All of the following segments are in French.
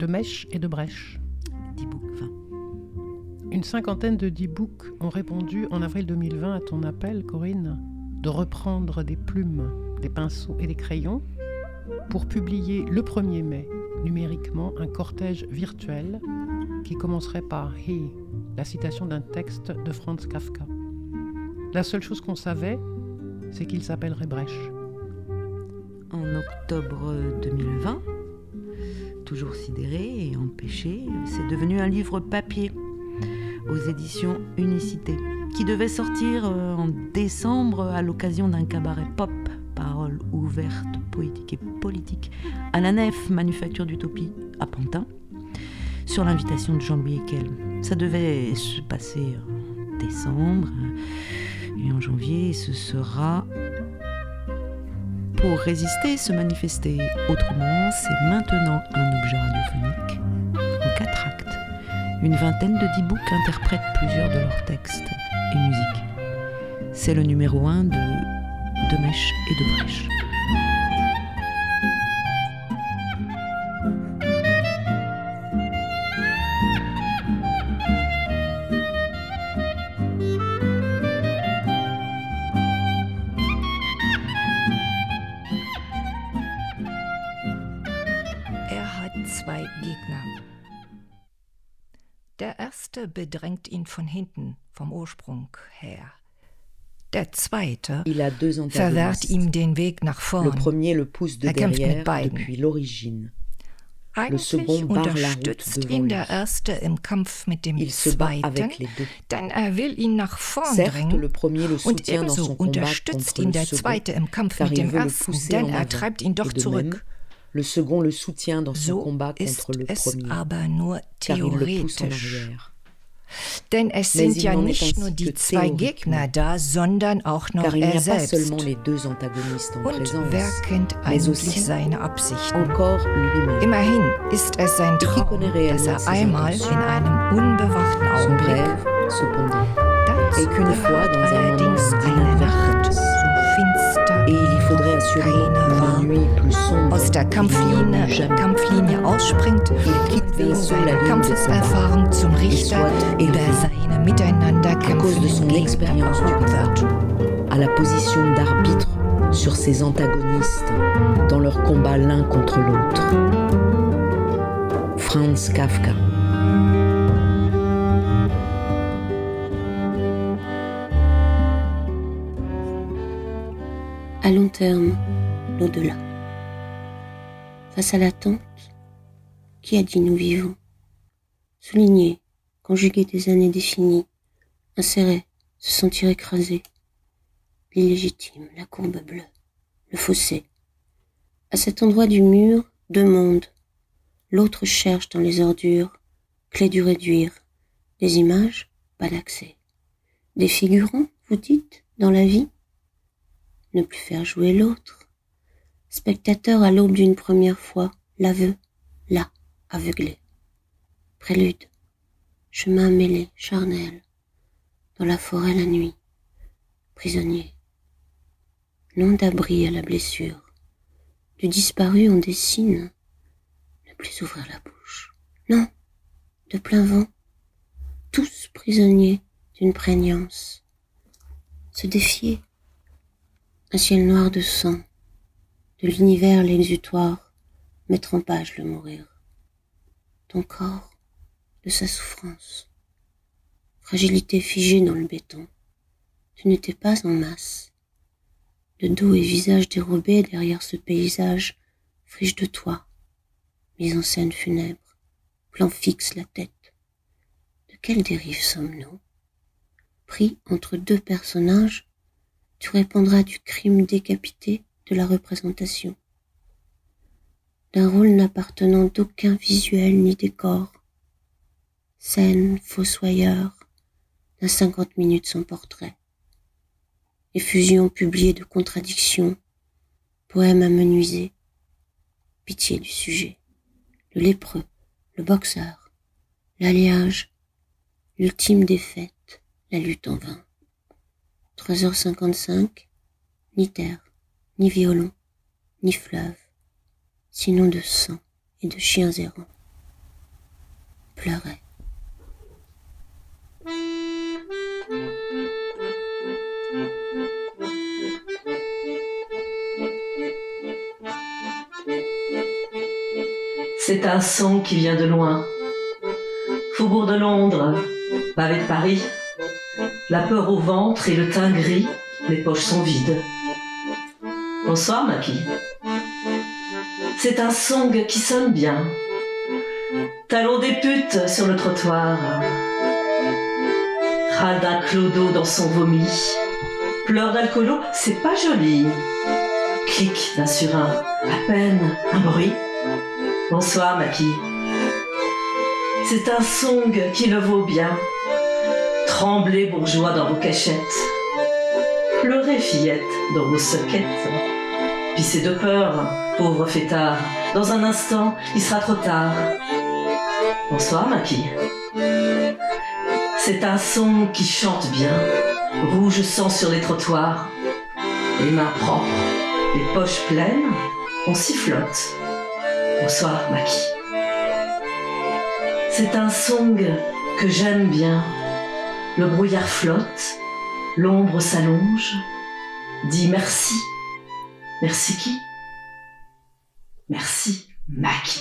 de Mèche et de Brèche. D-Book 20. Une cinquantaine de D-Book ont répondu en avril 2020 à ton appel, Corinne, de reprendre des plumes, des pinceaux et des crayons pour publier le 1er mai numériquement un cortège virtuel qui commencerait par He, la citation d'un texte de Franz Kafka. La seule chose qu'on savait, c'est qu'il s'appellerait Brèche. En octobre 2020, toujours sidéré et empêché, c'est devenu un livre papier aux éditions Unicité, qui devait sortir euh, en décembre à l'occasion d'un cabaret pop, paroles ouvertes, poétiques et politiques, à la nef Manufacture d'Utopie, à Pantin, sur l'invitation de Jean-Louis Ekel. Ça devait se passer en décembre, et en janvier, ce sera pour résister, se manifester autrement, c'est maintenant un objet radiophonique en quatre actes. Une vingtaine de dix books interprètent plusieurs de leurs textes et musiques. C'est le numéro un de De Mèche et de Brèche. zwei Gegner. Der erste bedrängt ihn von hinten, vom Ursprung her. Der zweite verwehrt ihm den Weg nach vorn. er kämpft mit beiden. Eigentlich unterstützt ihn der Erste im Kampf mit dem Zweiten, denn er will ihn nach vorn drängen. Und ebenso unterstützt ihn der Zweite im Kampf mit dem Ersten, denn er treibt ihn doch zurück. Même, le second le soutient dans son So combat ist contre le es premier, aber nur car il le pousse en theoretisch. arrière. Denn es Mais sind il ja n'en est nicht ainsi nur que die zwei théoriquement. Gegner da, sondern auch noch Car il n'y er a pas selbst. seulement les deux antagonistes en Und présence, wer kennt mais eigentlich aussi seine Absichten? encore lui-même. Immerhin ist es sein qui Traum, connaît réellement dass er ses einmal intentions? in einem unbewachten Son Augenblick rêve, cependant, dazu et qu'une fois dans un allerdings moment eine Nacht d'inadvertance, so finster et il y faudrait assurément keine war, une nuit plus sombre aus der Kampflinie. Kampflinie ausspringt wegen seiner zum Richter über seine miteinander kämpfenden Gegner wird. à la position d'arbitre sur ses antagonistes dans leur combat l'un contre l'autre. Franz Kafka. À long terme, l'au-delà. Face à l'attente, qui a dit nous vivons? Souligner, conjuguer des années définies, insérer, se sentir écrasé. L'illégitime, la courbe bleue, le fossé. À cet endroit du mur, deux mondes. L'autre cherche dans les ordures, clé du réduire. Des images, pas d'accès. Des figurants, vous dites, dans la vie? Ne plus faire jouer l'autre. Spectateur à l'aube d'une première fois, l'aveu, là, aveuglé. Prélude, chemin mêlé, charnel, dans la forêt la nuit, prisonnier. Nom d'abri à la blessure, du disparu on dessine, ne plus ouvrir la bouche. Non, de plein vent, tous prisonniers d'une prégnance. Se défier, un ciel noir de sang, de l'univers l'exutoire, mettre en page le mourir. Ton corps, de sa souffrance, fragilité figée dans le béton. Tu n'étais pas en masse. De dos et visage dérobés derrière ce paysage, friche de toi, mise en scène funèbre, plan fixe la tête. De quelle dérive sommes-nous? Pris entre deux personnages, tu répondras du crime décapité de la représentation, d'un rôle n'appartenant d'aucun visuel ni décor, scène fossoyeur d'un cinquante minutes sans portrait, effusion publiée de contradictions, poème amenuisé, pitié du sujet, le lépreux, le boxeur, l'alliage, l'ultime défaite, la lutte en vain. 3h55, ni terre, ni violon, ni fleuve, sinon de sang et de chiens errants. pleurait. C'est un son qui vient de loin. Faubourg de Londres, pavé de Paris, la peur au ventre et le teint gris, les poches sont vides. Bonsoir, Maki. C'est un song qui sonne bien. Talon des putes sur le trottoir. D'un clodo dans son vomi. Pleurs d'alcoolo, c'est pas joli. Clic d'un surin, à peine un bruit. Bonsoir, Maki. C'est un song qui le vaut bien. Tremblez, bourgeois, dans vos cachettes. Pleurez, fillette, dans vos soquettes. Pissez de peur, pauvre fêtard. Dans un instant, il sera trop tard. Bonsoir, Maki. C'est un son qui chante bien. Rouge sang sur les trottoirs. Les mains propres, les poches pleines, on sifflote. Bonsoir, Maki. C'est un song que j'aime bien. Le brouillard flotte, l'ombre s'allonge. Dis merci. Merci qui? Merci, Maki.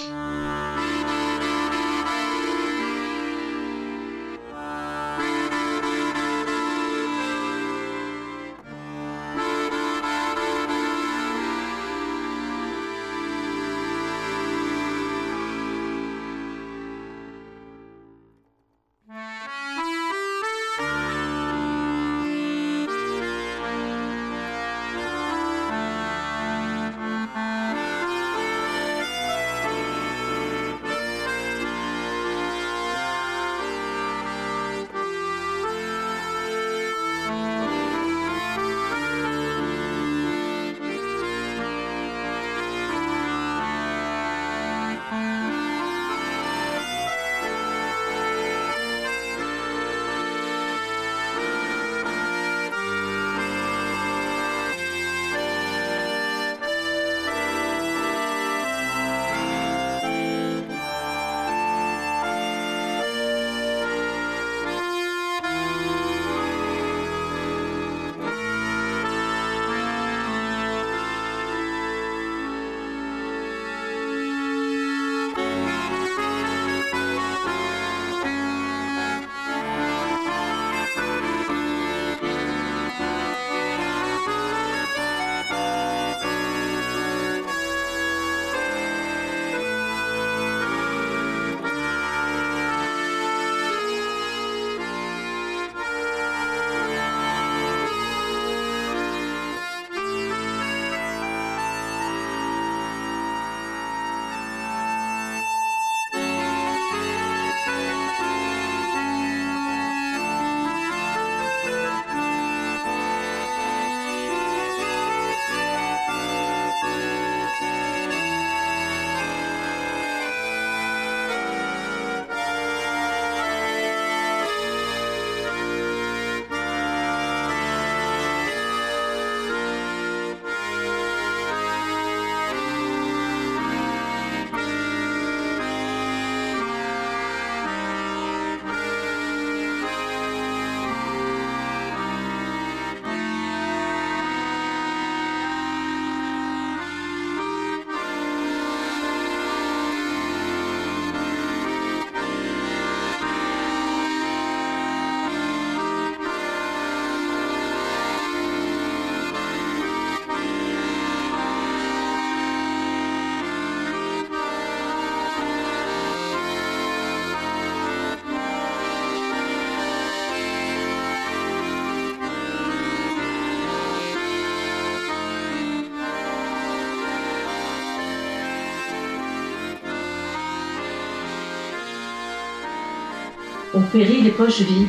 On périt les poches vides.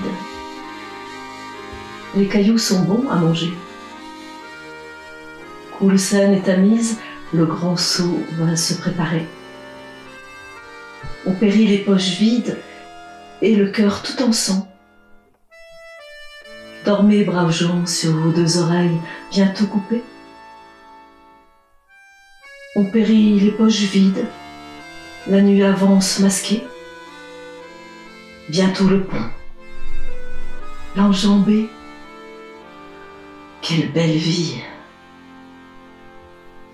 Les cailloux sont bons à manger. Coulsen est à mise, le grand seau va se préparer. On périt les poches vides et le cœur tout en sang. Dormez, braves gens, sur vos deux oreilles, bientôt coupées. On périt les poches vides, la nuit avance masquée. Bientôt le pont. L'enjamber. Quelle belle vie.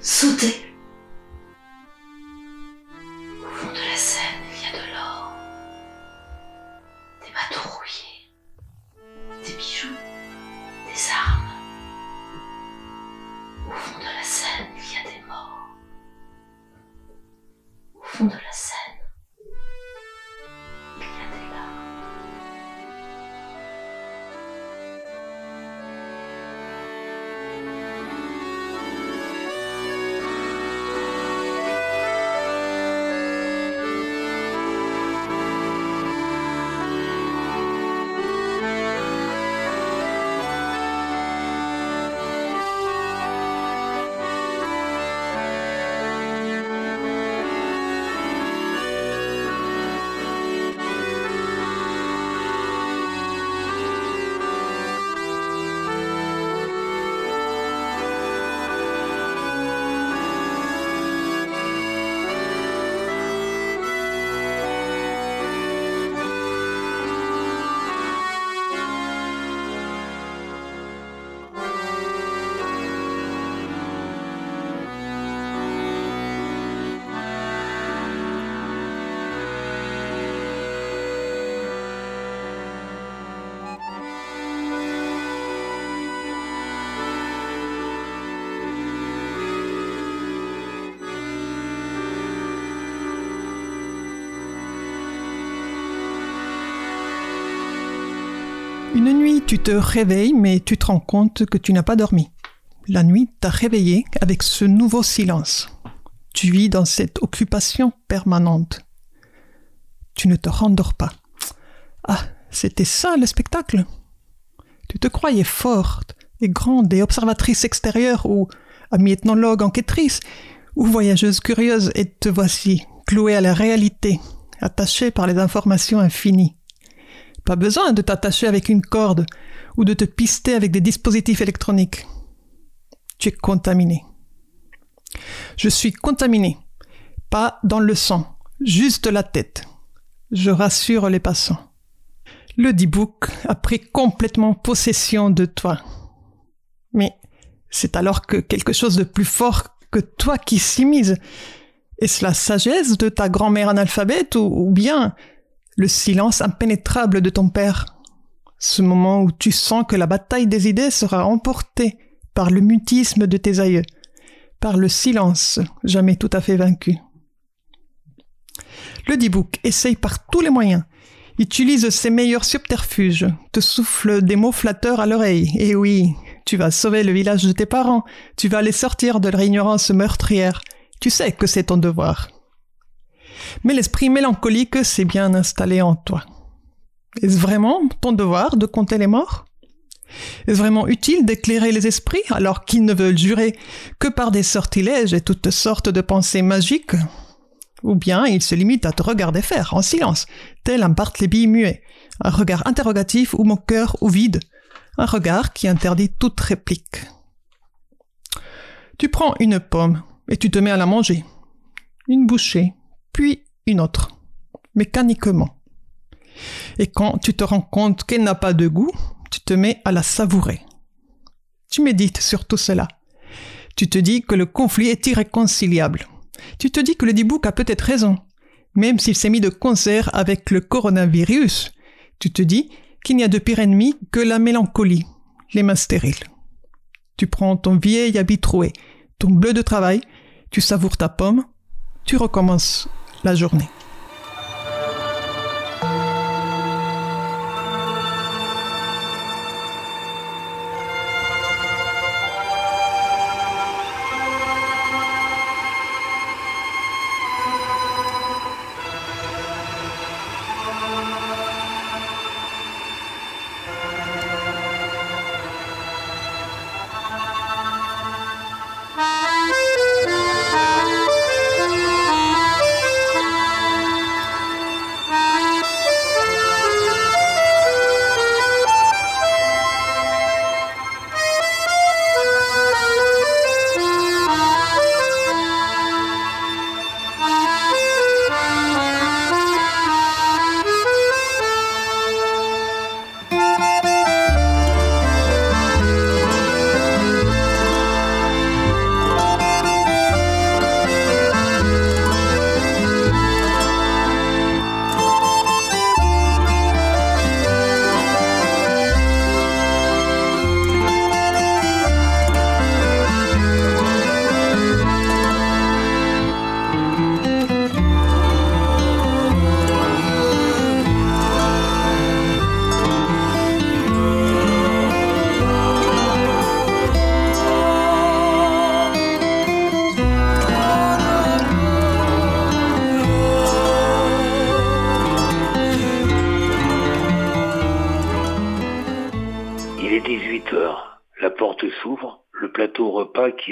Sauter. Une nuit, tu te réveilles, mais tu te rends compte que tu n'as pas dormi. La nuit t'a réveillé avec ce nouveau silence. Tu vis dans cette occupation permanente. Tu ne te rendors pas. Ah, c'était ça le spectacle. Tu te croyais forte et grande et observatrice extérieure ou amie-ethnologue enquêtrice ou voyageuse curieuse et te voici clouée à la réalité, attachée par les informations infinies. Pas besoin de t'attacher avec une corde ou de te pister avec des dispositifs électroniques. Tu es contaminé. Je suis contaminé. Pas dans le sang, juste la tête. Je rassure les passants. Le D-Book a pris complètement possession de toi. Mais c'est alors que quelque chose de plus fort que toi qui s'immise. Est-ce la sagesse de ta grand-mère analphabète ou bien le silence impénétrable de ton père Ce moment où tu sens que la bataille des idées sera emportée par le mutisme de tes aïeux, par le silence jamais tout à fait vaincu. Le D-Book essaye par tous les moyens, utilise ses meilleurs subterfuges, te souffle des mots flatteurs à l'oreille, et oui, tu vas sauver le village de tes parents, tu vas les sortir de leur ignorance meurtrière, tu sais que c'est ton devoir. Mais l'esprit mélancolique s'est bien installé en toi. Est-ce vraiment ton devoir de compter les morts? Est-ce vraiment utile d'éclairer les esprits alors qu'ils ne veulent jurer que par des sortilèges et toutes sortes de pensées magiques? Ou bien ils se limitent à te regarder faire, en silence, tel un Bartleby muet, un regard interrogatif ou moqueur ou vide, un regard qui interdit toute réplique. Tu prends une pomme et tu te mets à la manger. Une bouchée, puis une autre, mécaniquement. Et quand tu te rends compte qu'elle n'a pas de goût, tu te mets à la savourer. Tu médites sur tout cela. Tu te dis que le conflit est irréconciliable. Tu te dis que le Dibouk a peut-être raison, même s'il s'est mis de concert avec le coronavirus. Tu te dis qu'il n'y a de pire ennemi que la mélancolie, les mains stériles. Tu prends ton vieil habit troué, ton bleu de travail, tu savoures ta pomme, tu recommences la journée.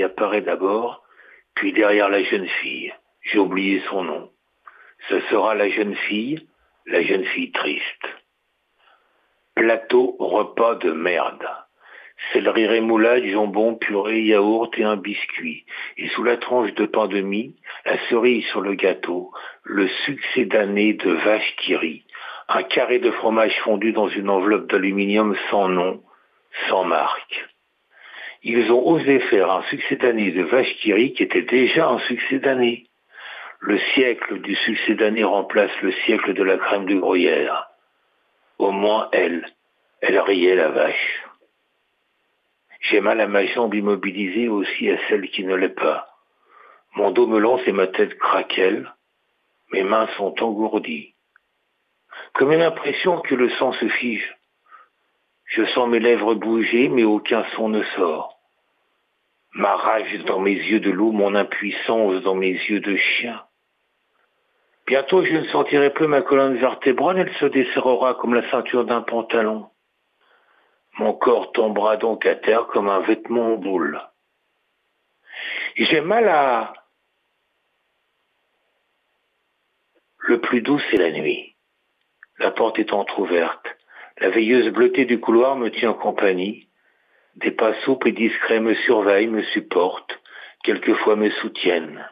Apparaît d'abord, puis derrière la jeune fille. J'ai oublié son nom. Ce sera la jeune fille, la jeune fille triste. Plateau repas de merde. Céleri rémoulade, jambon, purée, yaourt et un biscuit. Et sous la tranche de pain de mie, la cerise sur le gâteau, le succès d'année de vache qui rit. Un carré de fromage fondu dans une enveloppe d'aluminium sans nom, sans marque. Ils ont osé faire un succès d'année de vache qui rit qui était déjà un succès d'année. Le siècle du succès d'année remplace le siècle de la crème de gruyère. Au moins elle, elle riait la vache. J'ai mal à ma jambe immobilisée aussi à celle qui ne l'est pas. Mon dos me lance et ma tête craquelle. Mes mains sont engourdies. Comme une impression que le sang se fige. Je sens mes lèvres bouger, mais aucun son ne sort. Ma rage dans mes yeux de loup, mon impuissance dans mes yeux de chien. Bientôt je ne sentirai plus ma colonne vertébrale, elle se desserrera comme la ceinture d'un pantalon. Mon corps tombera donc à terre comme un vêtement en boule. J'ai mal à... Le plus doux, c'est la nuit. La porte est entr'ouverte. La veilleuse bleutée du couloir me tient en compagnie. Des pas souples et discrets me surveillent, me supportent, quelquefois me soutiennent.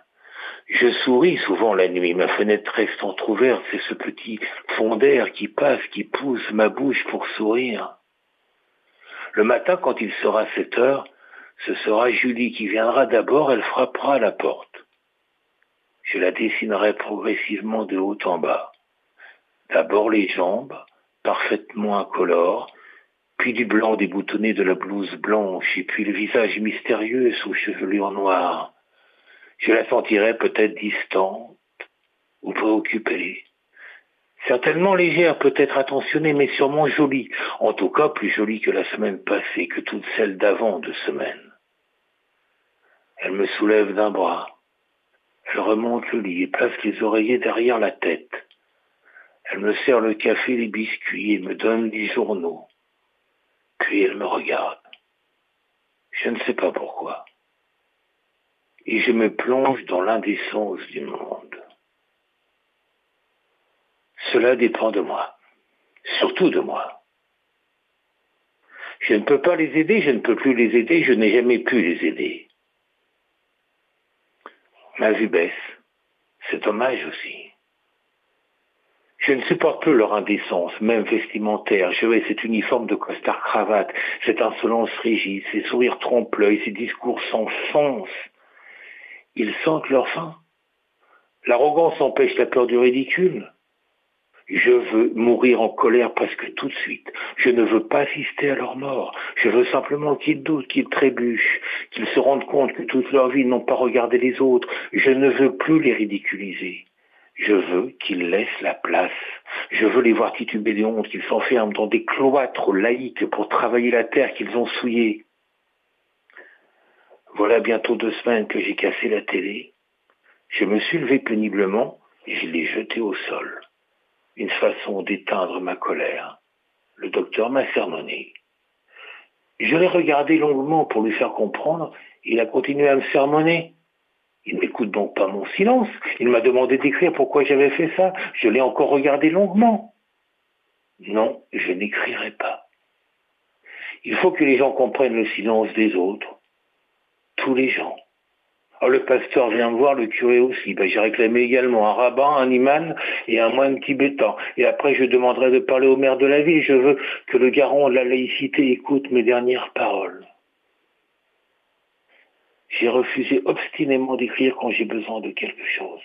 Je souris souvent la nuit, ma fenêtre reste entr'ouverte, c'est ce petit fond d'air qui passe, qui pousse ma bouche pour sourire. Le matin, quand il sera 7 heures, ce sera Julie qui viendra d'abord, elle frappera à la porte. Je la dessinerai progressivement de haut en bas. D'abord les jambes, parfaitement incolores, puis du blanc déboutonné de la blouse blanche, et puis le visage mystérieux sous chevelure noire. Je la sentirai peut-être distante ou préoccupée. Certainement légère, peut-être attentionnée, mais sûrement jolie. En tout cas, plus jolie que la semaine passée, que toutes celles d'avant de semaine. Elle me soulève d'un bras. Elle remonte le lit et place les oreillers derrière la tête. Elle me sert le café, les biscuits et me donne des journaux. Puis elle me regarde. Je ne sais pas pourquoi. Et je me plonge dans l'indécence du monde. Cela dépend de moi, surtout de moi. Je ne peux pas les aider, je ne peux plus les aider, je n'ai jamais pu les aider. Ma vue baisse. C'est dommage aussi. Je ne supporte plus leur indécence, même vestimentaire. Je vais cet uniforme de costard-cravate, cette insolence rigide, ces sourires trompe-l'œil, ces discours sans sens. Ils sentent leur faim. L'arrogance empêche la peur du ridicule. Je veux mourir en colère presque tout de suite. Je ne veux pas assister à leur mort. Je veux simplement qu'ils doutent, qu'ils trébuchent, qu'ils se rendent compte que toute leur vie n'ont pas regardé les autres. Je ne veux plus les ridiculiser. Je veux qu'ils laissent la place. Je veux les voir tituber de honte, qu'ils s'enferment dans des cloîtres laïques pour travailler la terre qu'ils ont souillée. Voilà bientôt deux semaines que j'ai cassé la télé. Je me suis levé péniblement et je l'ai jetée au sol une façon d'éteindre ma colère. Le docteur m'a sermonné. Je l'ai regardé longuement pour lui faire comprendre. Il a continué à me sermonner. Il n'écoute donc pas mon silence. Il m'a demandé d'écrire pourquoi j'avais fait ça. Je l'ai encore regardé longuement. Non, je n'écrirai pas. Il faut que les gens comprennent le silence des autres. Tous les gens. Oh, le pasteur vient me voir, le curé aussi. Ben, j'ai réclamé également un rabbin, un imam et un moine tibétain. Et après, je demanderai de parler au maire de la ville. Je veux que le garant de la laïcité écoute mes dernières paroles. J'ai refusé obstinément d'écrire quand j'ai besoin de quelque chose.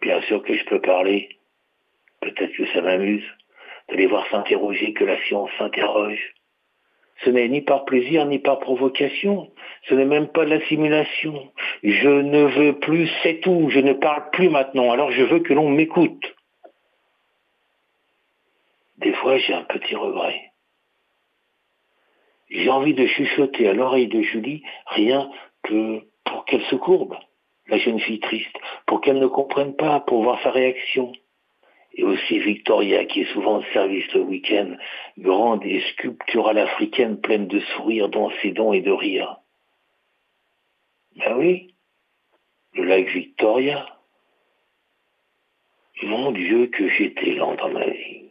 Bien sûr que je peux parler. Peut-être que ça m'amuse de les voir s'interroger, que la science s'interroge. Ce n'est ni par plaisir ni par provocation. Ce n'est même pas de la simulation. Je ne veux plus, c'est tout. Je ne parle plus maintenant. Alors je veux que l'on m'écoute. Des fois, j'ai un petit regret. J'ai envie de chuchoter à l'oreille de Julie rien que pour qu'elle se courbe, la jeune fille triste, pour qu'elle ne comprenne pas, pour voir sa réaction. et aussi Victoria qui est souvent de service le week-end, grande et sculpturale africaine pleine de sourires dans ses et de rire. Ben oui, le lac Victoria. Mon Dieu que j'étais lent dans ma vie.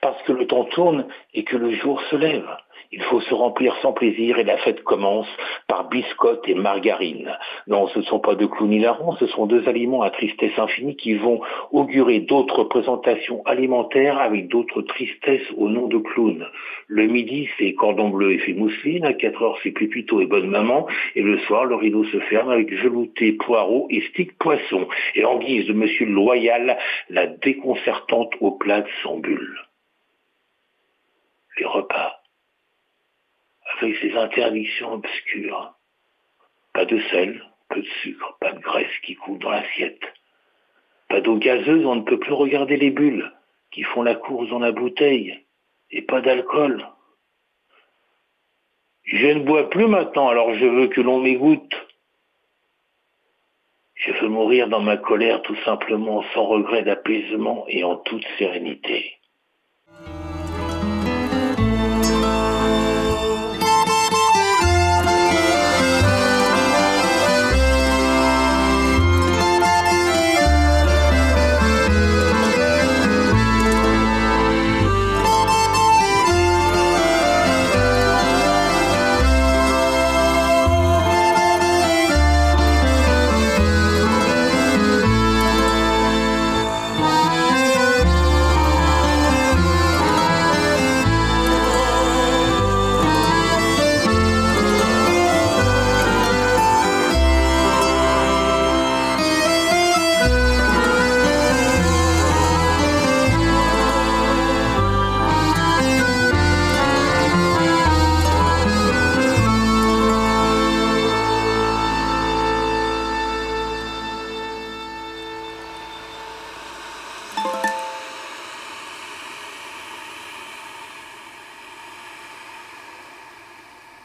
Parce que le temps tourne et que le jour se lève. Il faut se remplir sans plaisir et la fête commence par biscotte et margarine. Non, ce ne sont pas deux clowns hilarants, ce sont deux aliments à tristesse infinie qui vont augurer d'autres présentations alimentaires avec d'autres tristesses au nom de clowns. Le midi, c'est cordon bleu et fait mousseline, à 4 heures, c'est pépito et bonne maman, et le soir, le rideau se ferme avec velouté, poireau et stick poisson. Et en guise de monsieur loyal, la déconcertante aux plats sans bulle. Repas avec ses interdictions obscures. Pas de sel, peu de sucre, pas de graisse qui coule dans l'assiette. Pas d'eau gazeuse, on ne peut plus regarder les bulles qui font la course dans la bouteille. Et pas d'alcool. Je ne bois plus maintenant, alors je veux que l'on m'égoutte. Je veux mourir dans ma colère tout simplement, sans regret d'apaisement et en toute sérénité.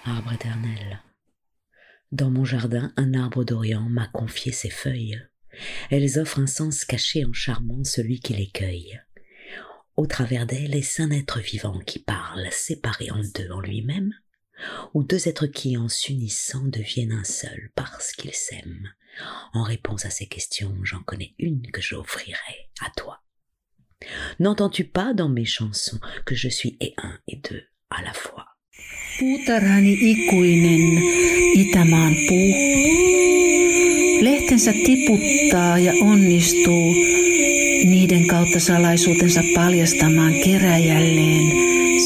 Arbre éternel. Dans mon jardin, un arbre d'Orient m'a confié ses feuilles. Elles offrent un sens caché en charmant celui qui les cueille. Au travers d'elles est un être vivant qui parle, séparé en deux en lui-même, ou deux êtres qui, en s'unissant, deviennent un seul parce qu'ils s'aiment. En réponse à ces questions, j'en connais une que j'offrirai à toi. N'entends-tu pas dans mes chansons que je suis et un et deux à la fois? Puutarhani ikuinen, Itämaan puu. Lehtensä tiputtaa ja onnistuu niiden kautta salaisuutensa paljastamaan keräjälleen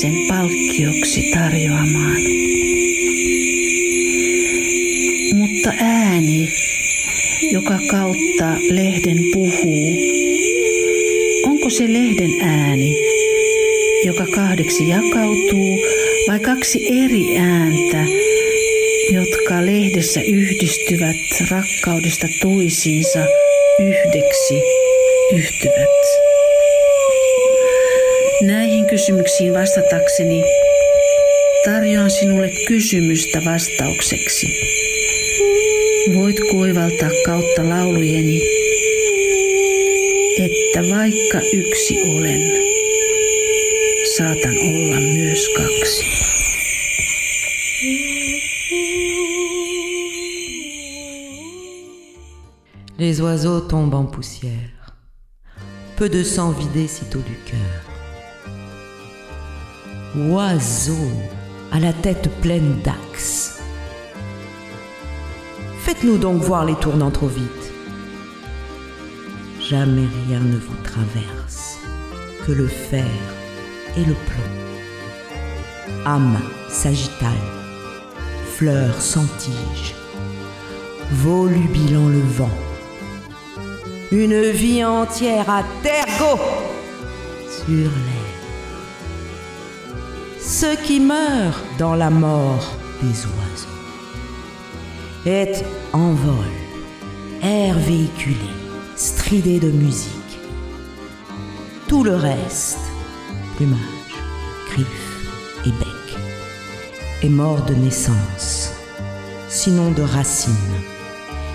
sen palkkioksi tarjoamaan. Mutta ääni, joka kautta lehden puhuu, onko se lehden ääni, joka kahdeksi jakautuu vai kaksi eri ääntä, jotka lehdessä yhdistyvät rakkaudesta toisiinsa yhdeksi yhtyvät. Näihin kysymyksiin vastatakseni tarjoan sinulle kysymystä vastaukseksi. Voit kuivaltaa kautta laulujeni, että vaikka yksi olen, Tombent en poussière. Peu de sang vidé sitôt du cœur. Oiseaux à la tête pleine d'axes. Faites-nous donc voir les tournants trop vite. Jamais rien ne vous traverse que le fer et le plomb. Âme sagittale, fleurs sans tige, volubilant le vent. Une vie entière à tergo sur l'air. Ceux qui meurent dans la mort des oiseaux. est en vol, air véhiculé, stridé de musique. Tout le reste, plumage, griffes et bec, est mort de naissance, sinon de racines,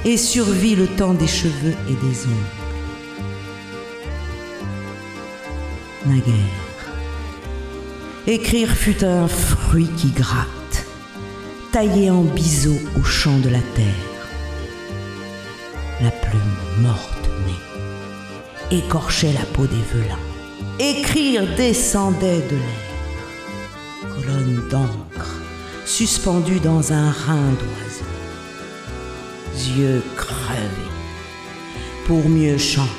et survit le temps des cheveux et des ongles. naguère. Écrire fut un fruit qui gratte, taillé en biseau au champ de la terre. La plume morte née écorchait la peau des velins. Écrire descendait de l'air. Colonne d'encre suspendue dans un rein d'oiseau. Yeux pour mieux chanter.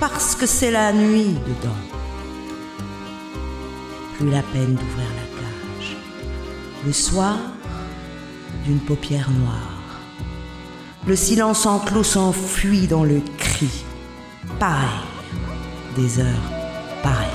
Parce que c'est la nuit dedans. Plus la peine d'ouvrir la cage. Le soir, d'une paupière noire. Le silence enclos s'enfuit dans le cri. Pareil, des heures pareilles.